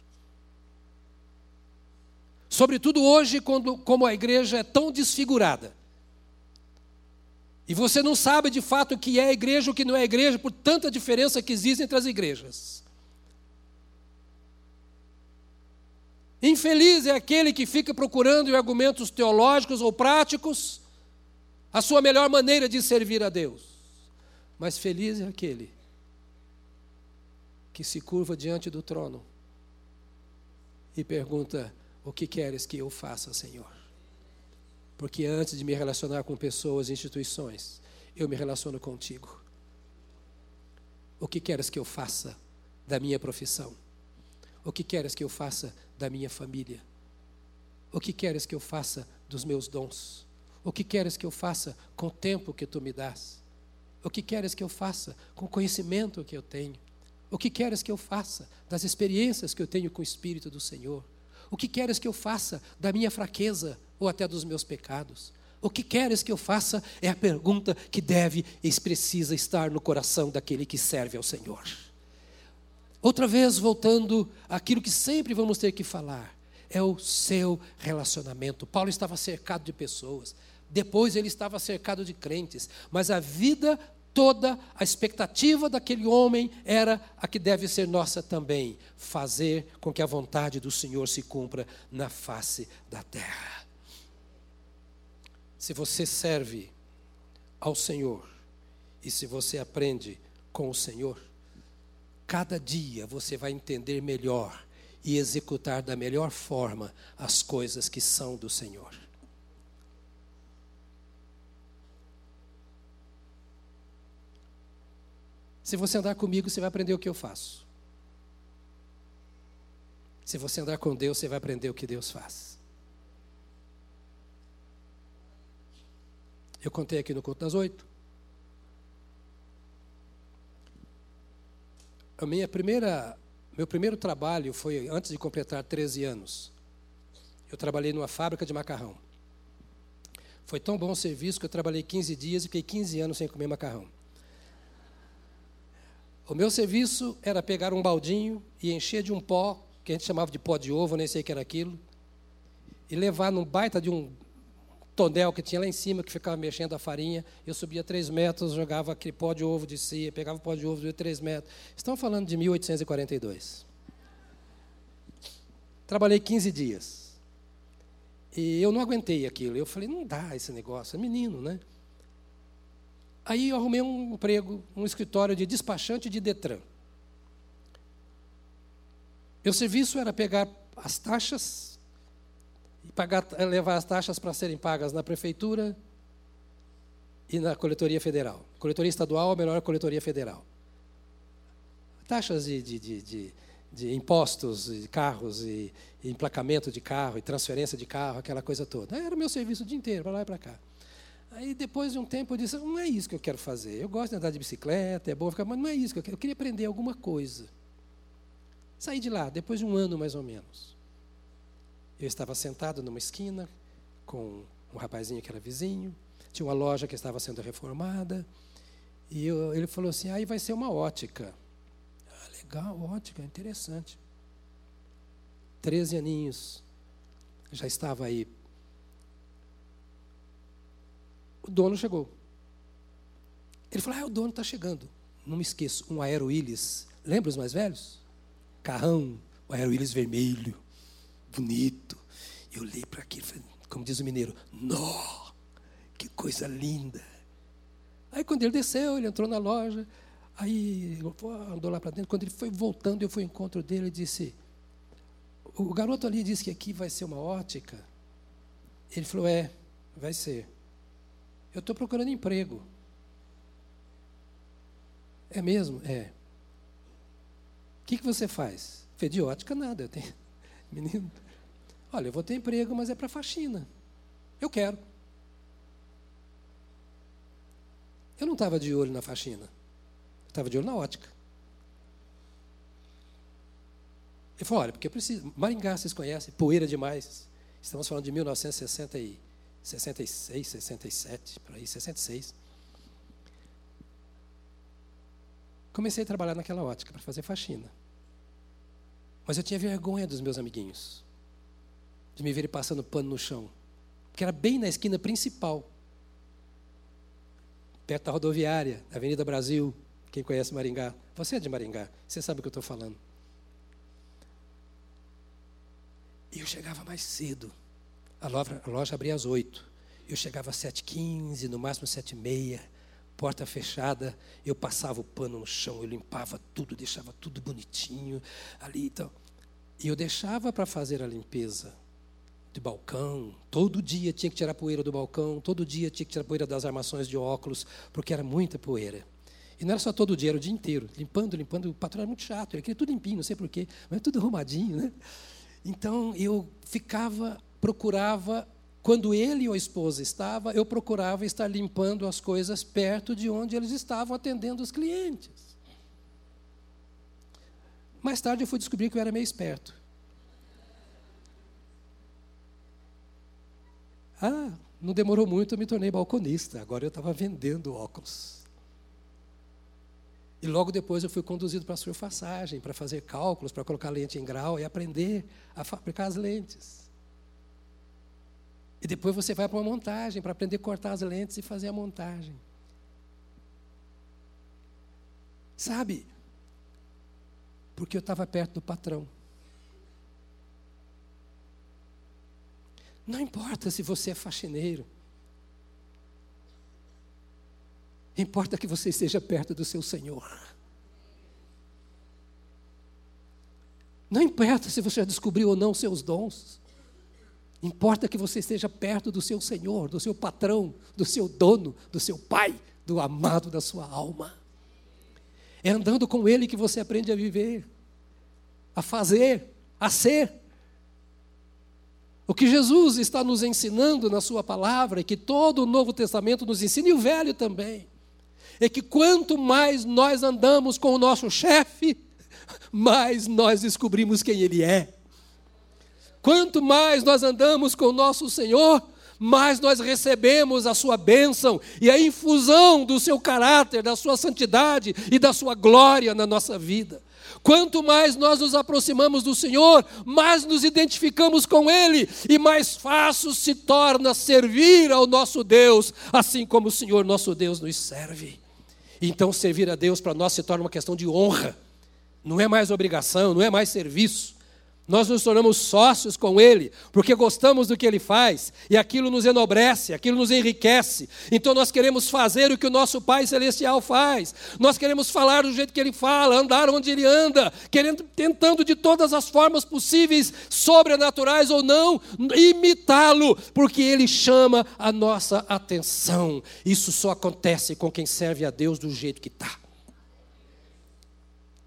Sobretudo hoje, quando, como a igreja é tão desfigurada. E você não sabe de fato o que é igreja o que não é igreja, por tanta diferença que existe entre as igrejas. Infeliz é aquele que fica procurando em argumentos teológicos ou práticos a sua melhor maneira de servir a Deus. Mas feliz é aquele que se curva diante do trono e pergunta: O que queres que eu faça, Senhor? Porque antes de me relacionar com pessoas e instituições, eu me relaciono contigo. O que queres que eu faça da minha profissão? O que queres que eu faça da minha família? O que queres que eu faça dos meus dons? O que queres que eu faça com o tempo que tu me dás? O que queres que eu faça com o conhecimento que eu tenho? O que queres que eu faça das experiências que eu tenho com o Espírito do Senhor? O que queres que eu faça da minha fraqueza ou até dos meus pecados? O que queres que eu faça é a pergunta que deve e precisa estar no coração daquele que serve ao Senhor. Outra vez, voltando àquilo que sempre vamos ter que falar, é o seu relacionamento. Paulo estava cercado de pessoas, depois ele estava cercado de crentes, mas a vida toda a expectativa daquele homem era a que deve ser nossa também: fazer com que a vontade do Senhor se cumpra na face da terra. Se você serve ao Senhor e se você aprende com o Senhor, cada dia você vai entender melhor e executar da melhor forma as coisas que são do Senhor. Se você andar comigo, você vai aprender o que eu faço. Se você andar com Deus, você vai aprender o que Deus faz. Eu contei aqui no Conto das Oito. A minha primeira, meu primeiro trabalho foi antes de completar 13 anos. Eu trabalhei numa fábrica de macarrão. Foi tão bom o serviço que eu trabalhei 15 dias e fiquei 15 anos sem comer macarrão. O meu serviço era pegar um baldinho e encher de um pó, que a gente chamava de pó de ovo, nem sei o que era aquilo, e levar num baita de um tonel que tinha lá em cima, que ficava mexendo a farinha. Eu subia três metros, jogava aquele pó de ovo de cia, pegava o pó de ovo de três metros. Estão falando de 1842. Trabalhei 15 dias. E eu não aguentei aquilo. Eu falei, não dá esse negócio, é menino, né? Aí eu arrumei um emprego, um escritório de despachante de Detran. Meu serviço era pegar as taxas e pagar, levar as taxas para serem pagas na prefeitura e na coletoria federal. Coletoria estadual, a melhor coletoria federal. Taxas de, de, de, de, de impostos de carros e, e emplacamento de carro e transferência de carro, aquela coisa toda. Era o meu serviço o dia inteiro, para lá e para cá. Aí depois de um tempo eu disse, não é isso que eu quero fazer. Eu gosto de andar de bicicleta, é bom ficar, mas não é isso que eu quero. Eu queria aprender alguma coisa. Saí de lá, depois de um ano mais ou menos. Eu estava sentado numa esquina com um rapazinho que era vizinho, tinha uma loja que estava sendo reformada, e eu, ele falou assim, aí vai ser uma ótica. Ah, legal, ótica, interessante. Treze aninhos, já estava aí O dono chegou. Ele falou: Ah, o dono está chegando. Não me esqueço, um Aero Willis. Lembra os mais velhos? Carrão, o Aero Willis vermelho, bonito. Eu olhei para aquilo, como diz o mineiro: Nó, que coisa linda. Aí quando ele desceu, ele entrou na loja, aí andou lá para dentro. Quando ele foi voltando, eu fui ao encontro dele e disse: O garoto ali disse que aqui vai ser uma ótica. Ele falou: É, vai ser. Eu estou procurando emprego. É mesmo? É. O que, que você faz? Fediótica, nada. Eu tenho... Menino, olha, eu vou ter emprego, mas é para faxina. Eu quero. Eu não estava de olho na faxina. Estava de olho na ótica. Ele falou, olha, porque eu preciso. Maringá, vocês conhecem? Poeira demais. Estamos falando de 1960 e 66, 67, por aí, 66. Comecei a trabalhar naquela ótica para fazer faxina. Mas eu tinha vergonha dos meus amiguinhos, de me verem passando pano no chão, porque era bem na esquina principal. perto da rodoviária, Avenida Brasil. Quem conhece Maringá? Você é de Maringá, você sabe o que eu estou falando. E eu chegava mais cedo. A loja, a loja abria às oito. Eu chegava às sete quinze, no máximo sete e meia. Porta fechada, eu passava o pano no chão, eu limpava tudo, deixava tudo bonitinho ali. Então. E eu deixava para fazer a limpeza de balcão. Todo dia tinha que tirar poeira do balcão, todo dia tinha que tirar poeira das armações de óculos, porque era muita poeira. E não era só todo dia, era o dia inteiro, limpando, limpando. O patrão era muito chato, ele queria tudo limpinho, não sei porquê, mas tudo arrumadinho, né? Então eu ficava, procurava, quando ele ou a esposa estava, eu procurava estar limpando as coisas perto de onde eles estavam atendendo os clientes. Mais tarde eu fui descobrir que eu era meio esperto. Ah, não demorou muito, eu me tornei balconista. Agora eu estava vendendo óculos. E logo depois eu fui conduzido para a surfaçagem, para fazer cálculos, para colocar lente em grau e aprender a fabricar as lentes. E depois você vai para uma montagem, para aprender a cortar as lentes e fazer a montagem. Sabe? Porque eu estava perto do patrão. Não importa se você é faxineiro. Importa que você esteja perto do seu Senhor. Não importa se você já descobriu ou não seus dons. Importa que você esteja perto do seu Senhor, do seu patrão, do seu dono, do seu pai, do amado da sua alma. É andando com Ele que você aprende a viver, a fazer, a ser. O que Jesus está nos ensinando na Sua palavra, e que todo o Novo Testamento nos ensina, e o Velho também, é que quanto mais nós andamos com o nosso chefe, mais nós descobrimos quem ele é. Quanto mais nós andamos com o nosso Senhor, mais nós recebemos a sua bênção e a infusão do seu caráter, da sua santidade e da sua glória na nossa vida. Quanto mais nós nos aproximamos do Senhor, mais nos identificamos com Ele e mais fácil se torna servir ao nosso Deus, assim como o Senhor nosso Deus nos serve. Então, servir a Deus para nós se torna uma questão de honra, não é mais obrigação, não é mais serviço. Nós nos tornamos sócios com Ele, porque gostamos do que Ele faz, e aquilo nos enobrece, aquilo nos enriquece. Então nós queremos fazer o que o nosso Pai Celestial faz, nós queremos falar do jeito que Ele fala, andar onde Ele anda, querendo, tentando de todas as formas possíveis, sobrenaturais ou não, imitá-lo, porque Ele chama a nossa atenção. Isso só acontece com quem serve a Deus do jeito que está.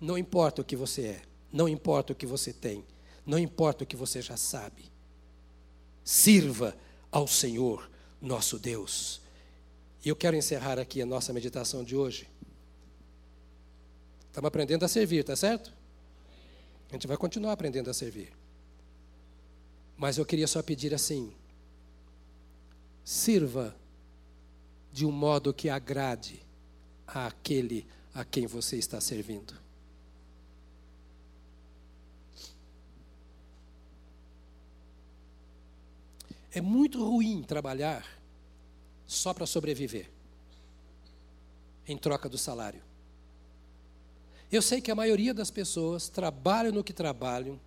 Não importa o que você é, não importa o que você tem não importa o que você já sabe. Sirva ao Senhor nosso Deus. E eu quero encerrar aqui a nossa meditação de hoje. Estamos aprendendo a servir, tá certo? A gente vai continuar aprendendo a servir. Mas eu queria só pedir assim: sirva de um modo que agrade àquele a quem você está servindo. É muito ruim trabalhar só para sobreviver, em troca do salário. Eu sei que a maioria das pessoas trabalham no que trabalham,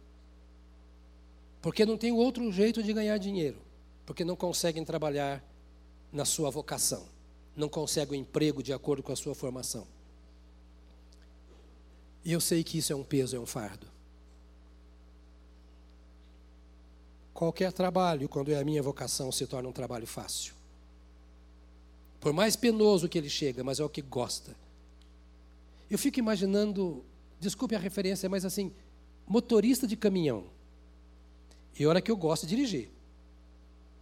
porque não tem outro jeito de ganhar dinheiro, porque não conseguem trabalhar na sua vocação, não conseguem um emprego de acordo com a sua formação. E eu sei que isso é um peso, é um fardo. Qualquer trabalho, quando é a minha vocação, se torna um trabalho fácil. Por mais penoso que ele chega, mas é o que gosta. Eu fico imaginando, desculpe a referência, mas assim, motorista de caminhão. E olha que eu gosto de dirigir.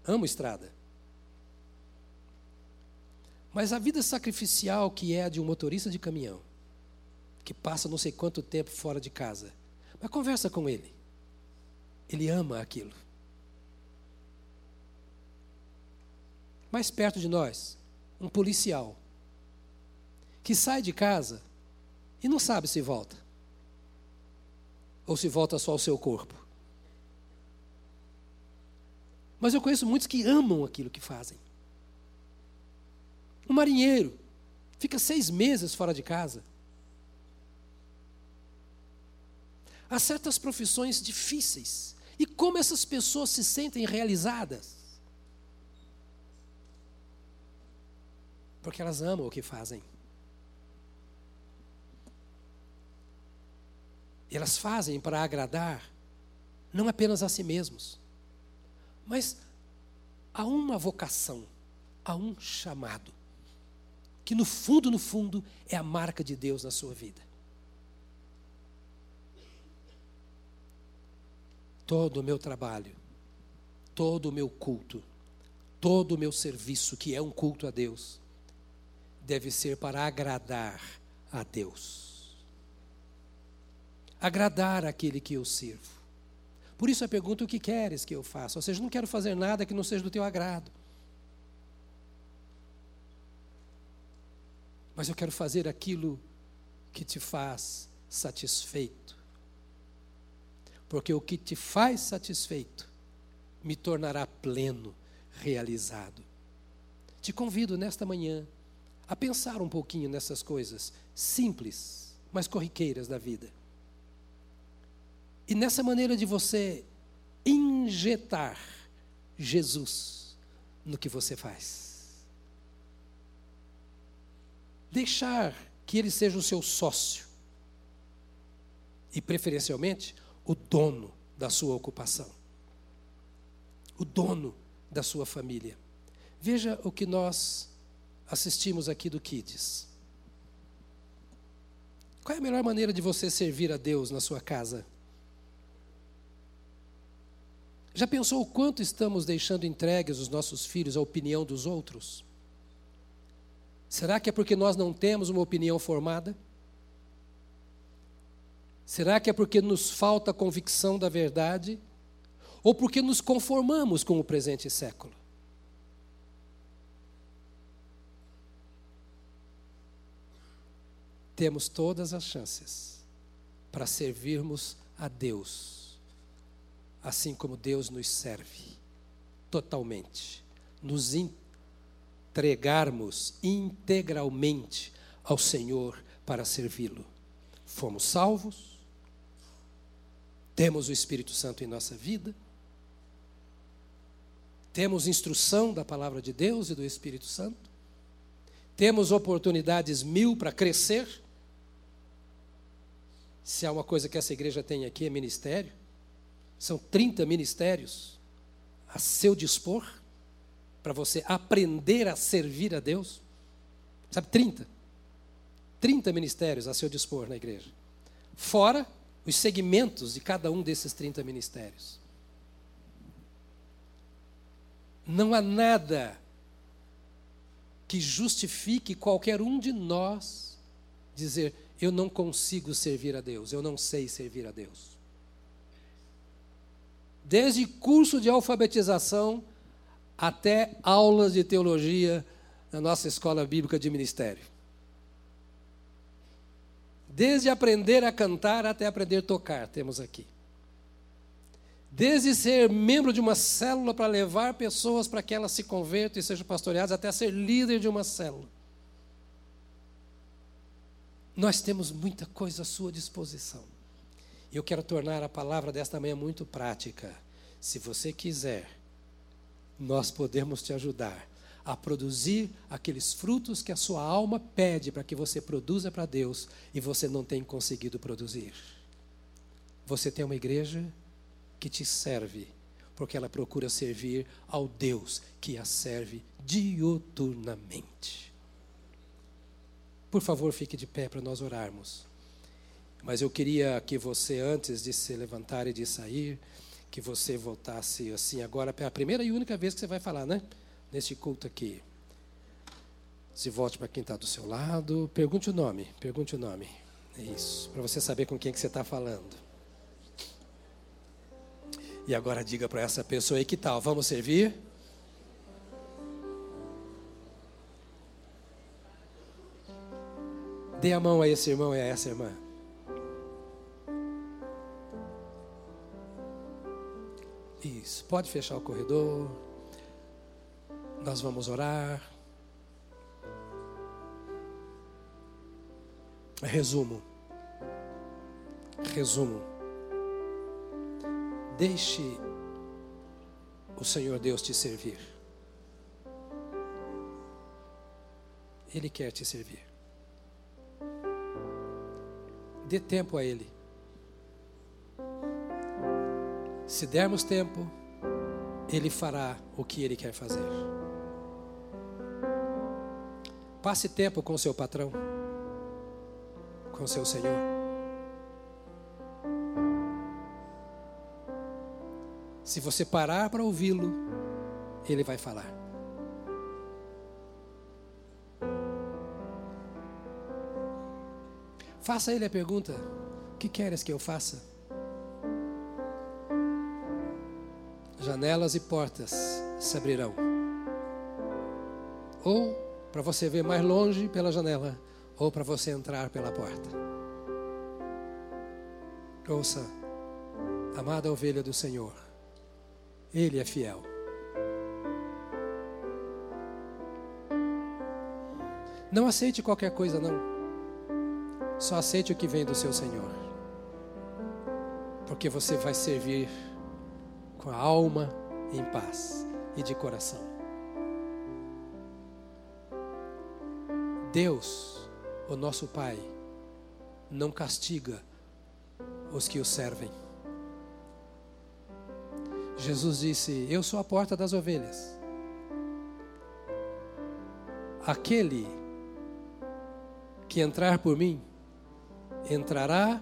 Amo estrada. Mas a vida sacrificial que é a de um motorista de caminhão, que passa não sei quanto tempo fora de casa, mas conversa com ele. Ele ama aquilo. Mais perto de nós, um policial, que sai de casa e não sabe se volta, ou se volta só ao seu corpo. Mas eu conheço muitos que amam aquilo que fazem. Um marinheiro fica seis meses fora de casa. Há certas profissões difíceis. E como essas pessoas se sentem realizadas? Porque elas amam o que fazem. E elas fazem para agradar não apenas a si mesmos, mas a uma vocação, a um chamado, que no fundo, no fundo, é a marca de Deus na sua vida. Todo o meu trabalho, todo o meu culto, todo o meu serviço, que é um culto a Deus, deve ser para agradar a Deus. Agradar aquele que eu sirvo. Por isso a pergunta: o que queres que eu faça? Ou seja, não quero fazer nada que não seja do teu agrado. Mas eu quero fazer aquilo que te faz satisfeito. Porque o que te faz satisfeito me tornará pleno, realizado. Te convido nesta manhã a pensar um pouquinho nessas coisas simples, mas corriqueiras da vida. E nessa maneira de você injetar Jesus no que você faz. Deixar que ele seja o seu sócio. E preferencialmente o dono da sua ocupação. O dono da sua família. Veja o que nós assistimos aqui do Kids. Qual é a melhor maneira de você servir a Deus na sua casa? Já pensou o quanto estamos deixando entregues os nossos filhos à opinião dos outros? Será que é porque nós não temos uma opinião formada? Será que é porque nos falta convicção da verdade? Ou porque nos conformamos com o presente século? Temos todas as chances para servirmos a Deus assim como Deus nos serve totalmente, nos entregarmos integralmente ao Senhor para servi-lo. Fomos salvos, temos o Espírito Santo em nossa vida, temos instrução da palavra de Deus e do Espírito Santo, temos oportunidades mil para crescer. Se há uma coisa que essa igreja tem aqui é ministério. São 30 ministérios a seu dispor para você aprender a servir a Deus. Sabe, 30. 30 ministérios a seu dispor na igreja. Fora os segmentos de cada um desses 30 ministérios. Não há nada que justifique qualquer um de nós dizer: eu não consigo servir a Deus, eu não sei servir a Deus desde curso de alfabetização até aulas de teologia na nossa escola bíblica de ministério. Desde aprender a cantar até aprender a tocar, temos aqui. Desde ser membro de uma célula para levar pessoas para que elas se convertam e sejam pastoreadas, até ser líder de uma célula. Nós temos muita coisa à sua disposição. Eu quero tornar a palavra desta manhã muito prática. Se você quiser, nós podemos te ajudar a produzir aqueles frutos que a sua alma pede para que você produza para Deus e você não tem conseguido produzir. Você tem uma igreja que te serve, porque ela procura servir ao Deus que a serve diuturnamente. Por favor, fique de pé para nós orarmos. Mas eu queria que você, antes de se levantar e de sair, que você voltasse assim agora, é a primeira e única vez que você vai falar, né? Neste culto aqui. Se volte para quem está do seu lado, pergunte o nome, pergunte o nome. É isso, para você saber com quem que você está falando. E agora diga para essa pessoa aí que tal, vamos servir? Dê a mão a esse irmão e a essa irmã. Isso, pode fechar o corredor. Nós vamos orar. Resumo. Resumo. Deixe o Senhor Deus te servir. Ele quer te servir. Dê tempo a Ele. Se dermos tempo, Ele fará o que Ele quer fazer. Passe tempo com seu patrão, com seu Senhor. Se você parar para ouvi-lo, Ele vai falar. Faça a Ele a pergunta: O que queres que eu faça? Janelas e portas se abrirão. Ou para você ver mais longe pela janela, ou para você entrar pela porta. Ouça, amada ovelha do Senhor, Ele é fiel. Não aceite qualquer coisa, não. Só aceite o que vem do seu Senhor. Porque você vai servir com a alma em paz e de coração. Deus, o nosso Pai, não castiga os que o servem. Jesus disse: Eu sou a porta das ovelhas. Aquele que entrar por mim, entrará,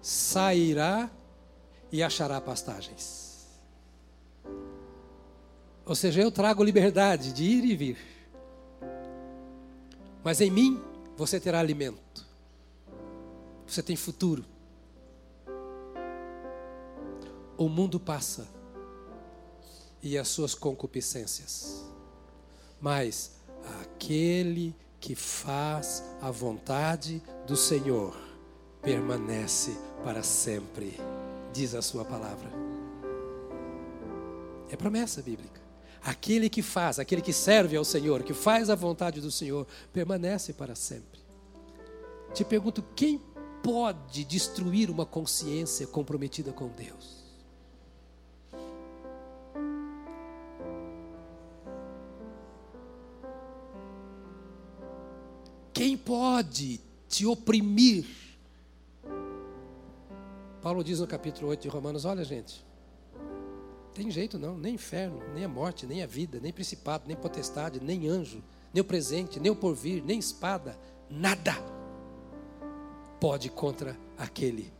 sairá e achará pastagens. Ou seja, eu trago liberdade de ir e vir. Mas em mim você terá alimento. Você tem futuro. O mundo passa e as suas concupiscências. Mas aquele que faz a vontade do Senhor permanece para sempre, diz a sua palavra. É promessa bíblica. Aquele que faz, aquele que serve ao Senhor, que faz a vontade do Senhor, permanece para sempre. Te pergunto, quem pode destruir uma consciência comprometida com Deus? Quem pode te oprimir? Paulo diz no capítulo 8 de Romanos: olha, gente, tem jeito não, nem inferno, nem a morte, nem a vida, nem principado, nem potestade, nem anjo, nem o presente, nem o porvir, nem espada, nada pode contra aquele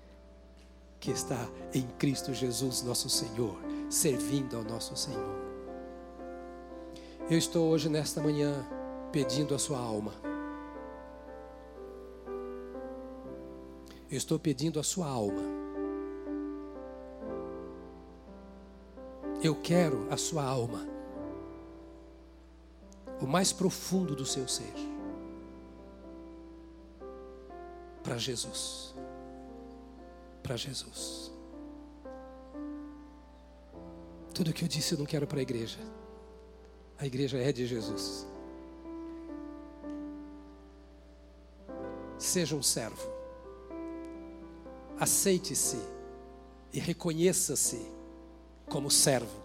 que está em Cristo Jesus, nosso Senhor, servindo ao nosso Senhor. Eu estou hoje, nesta manhã, pedindo a sua alma. Eu estou pedindo a sua alma Eu quero a sua alma, o mais profundo do seu ser, para Jesus. Para Jesus. Tudo que eu disse eu não quero para a igreja. A igreja é de Jesus. Seja um servo. Aceite-se e reconheça-se como servo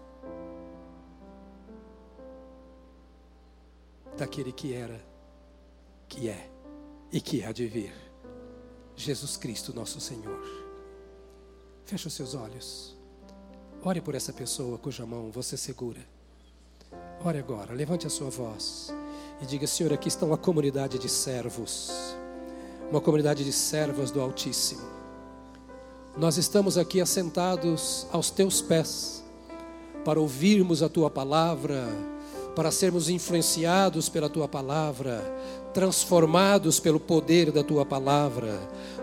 daquele que era, que é e que há de vir, Jesus Cristo, nosso Senhor. Feche os seus olhos. Ore por essa pessoa cuja mão você segura. Ore agora, levante a sua voz e diga: Senhor, aqui está uma comunidade de servos, uma comunidade de servas do Altíssimo. Nós estamos aqui assentados aos teus pés para ouvirmos a tua palavra, para sermos influenciados pela tua palavra, transformados pelo poder da tua palavra.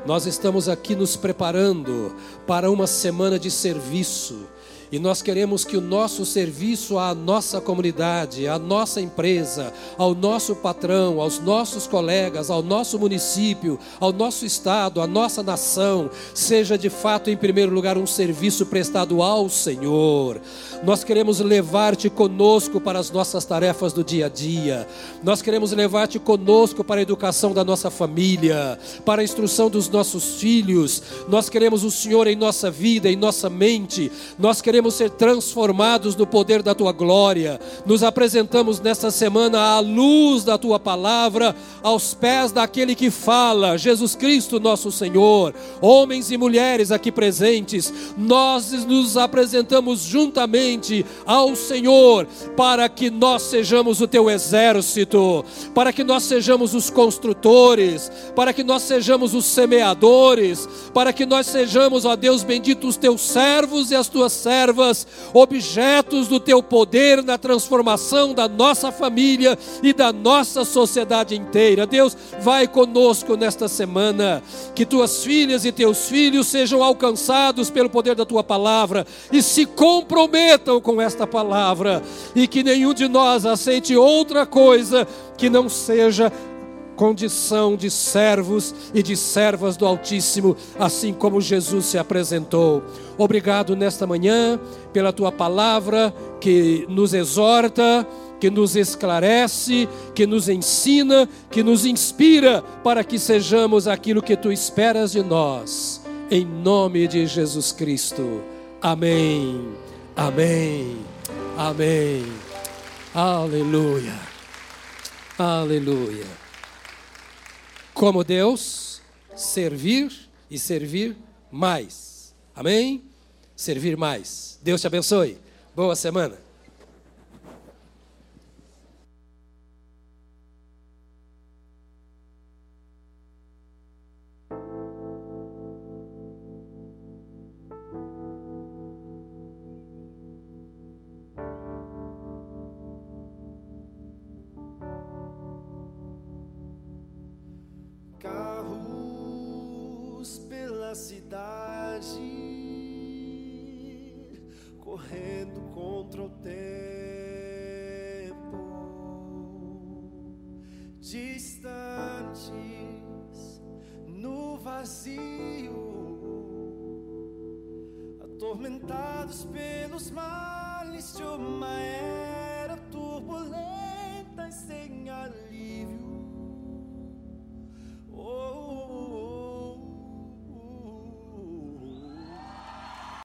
Nós estamos aqui nos preparando para uma semana de serviço E nós queremos que o nosso serviço à nossa comunidade, à nossa empresa, ao nosso patrão, aos nossos colegas, ao nosso município, ao nosso estado, à nossa nação, seja de fato, em primeiro lugar, um serviço prestado ao Senhor. Nós queremos levar-te conosco para as nossas tarefas do dia a dia. Nós queremos levar-te conosco para a educação da nossa família, para a instrução dos nossos filhos. Nós queremos o Senhor em nossa vida, em nossa mente. Nós queremos queremos ser transformados no poder da tua glória. Nos apresentamos nesta semana à luz da tua palavra, aos pés daquele que fala, Jesus Cristo, nosso Senhor. Homens e mulheres aqui presentes, nós nos apresentamos juntamente ao Senhor para que nós sejamos o teu exército, para que nós sejamos os construtores, para que nós sejamos os semeadores, para que nós sejamos, ó Deus bendito, os teus servos e as tuas servas servas, objetos do teu poder na transformação da nossa família e da nossa sociedade inteira. Deus, vai conosco nesta semana, que tuas filhas e teus filhos sejam alcançados pelo poder da tua palavra e se comprometam com esta palavra, e que nenhum de nós aceite outra coisa que não seja condição de servos e de servas do Altíssimo, assim como Jesus se apresentou. Obrigado nesta manhã pela tua palavra que nos exorta, que nos esclarece, que nos ensina, que nos inspira para que sejamos aquilo que tu esperas de nós. Em nome de Jesus Cristo. Amém. Amém. Amém. Aleluia. Aleluia como Deus, servir e servir mais. Amém? Servir mais. Deus te abençoe. Boa semana.